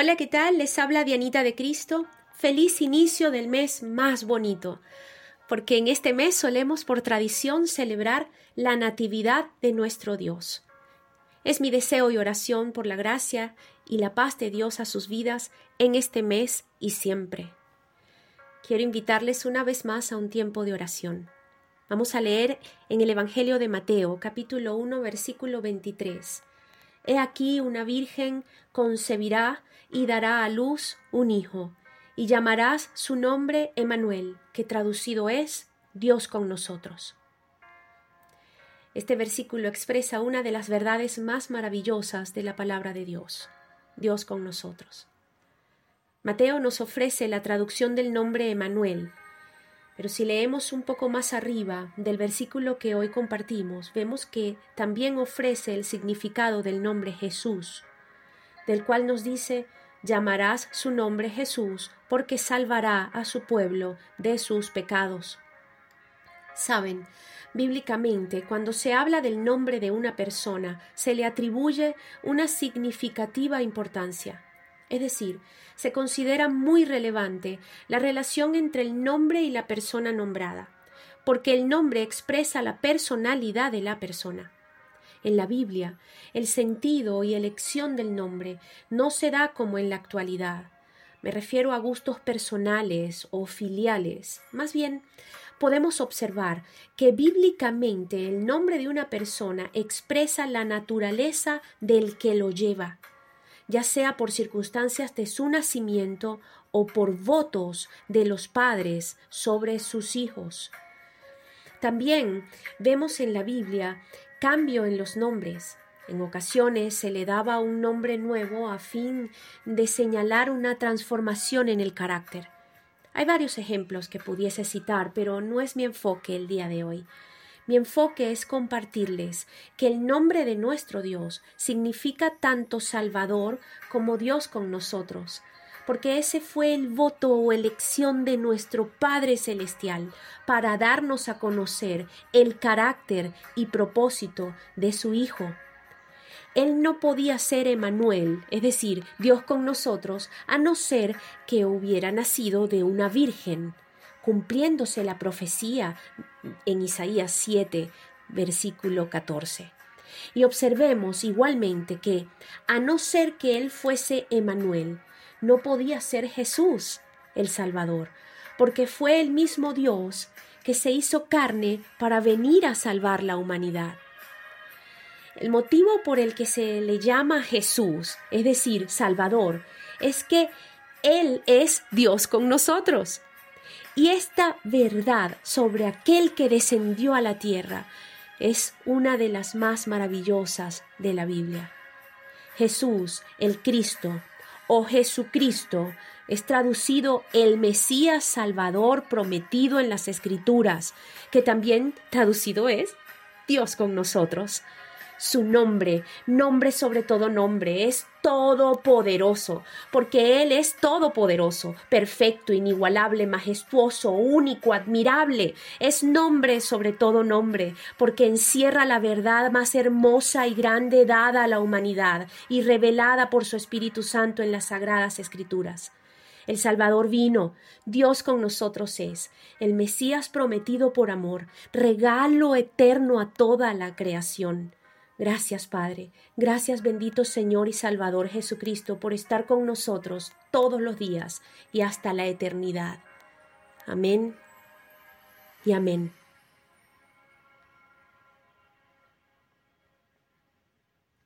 Hola, ¿qué tal? Les habla Dianita de Cristo. Feliz inicio del mes más bonito, porque en este mes solemos por tradición celebrar la Natividad de nuestro Dios. Es mi deseo y oración por la gracia y la paz de Dios a sus vidas en este mes y siempre. Quiero invitarles una vez más a un tiempo de oración. Vamos a leer en el Evangelio de Mateo, capítulo 1, versículo 23. He aquí una virgen concebirá y dará a luz un hijo, y llamarás su nombre Emanuel, que traducido es Dios con nosotros. Este versículo expresa una de las verdades más maravillosas de la palabra de Dios, Dios con nosotros. Mateo nos ofrece la traducción del nombre Emanuel, pero si leemos un poco más arriba del versículo que hoy compartimos, vemos que también ofrece el significado del nombre Jesús, del cual nos dice, llamarás su nombre Jesús, porque salvará a su pueblo de sus pecados. Saben, bíblicamente, cuando se habla del nombre de una persona, se le atribuye una significativa importancia. Es decir, se considera muy relevante la relación entre el nombre y la persona nombrada, porque el nombre expresa la personalidad de la persona. En la Biblia, el sentido y elección del nombre no se da como en la actualidad. Me refiero a gustos personales o filiales. Más bien, podemos observar que bíblicamente el nombre de una persona expresa la naturaleza del que lo lleva ya sea por circunstancias de su nacimiento o por votos de los padres sobre sus hijos. También vemos en la Biblia cambio en los nombres. En ocasiones se le daba un nombre nuevo a fin de señalar una transformación en el carácter. Hay varios ejemplos que pudiese citar, pero no es mi enfoque el día de hoy. Mi enfoque es compartirles que el nombre de nuestro Dios significa tanto Salvador como Dios con nosotros, porque ese fue el voto o elección de nuestro Padre Celestial para darnos a conocer el carácter y propósito de su Hijo. Él no podía ser Emanuel, es decir, Dios con nosotros, a no ser que hubiera nacido de una virgen cumpliéndose la profecía en Isaías 7, versículo 14. Y observemos igualmente que, a no ser que Él fuese Emanuel, no podía ser Jesús el Salvador, porque fue el mismo Dios que se hizo carne para venir a salvar la humanidad. El motivo por el que se le llama Jesús, es decir, Salvador, es que Él es Dios con nosotros. Y esta verdad sobre aquel que descendió a la tierra es una de las más maravillosas de la Biblia. Jesús, el Cristo, o Jesucristo, es traducido el Mesías Salvador prometido en las Escrituras, que también traducido es Dios con nosotros. Su nombre, nombre sobre todo nombre, es todopoderoso, porque Él es todopoderoso, perfecto, inigualable, majestuoso, único, admirable. Es nombre sobre todo nombre, porque encierra la verdad más hermosa y grande dada a la humanidad y revelada por su Espíritu Santo en las sagradas Escrituras. El Salvador vino, Dios con nosotros es, el Mesías prometido por amor, regalo eterno a toda la creación. Gracias, Padre. Gracias, bendito Señor y Salvador Jesucristo, por estar con nosotros todos los días y hasta la eternidad. Amén y amén.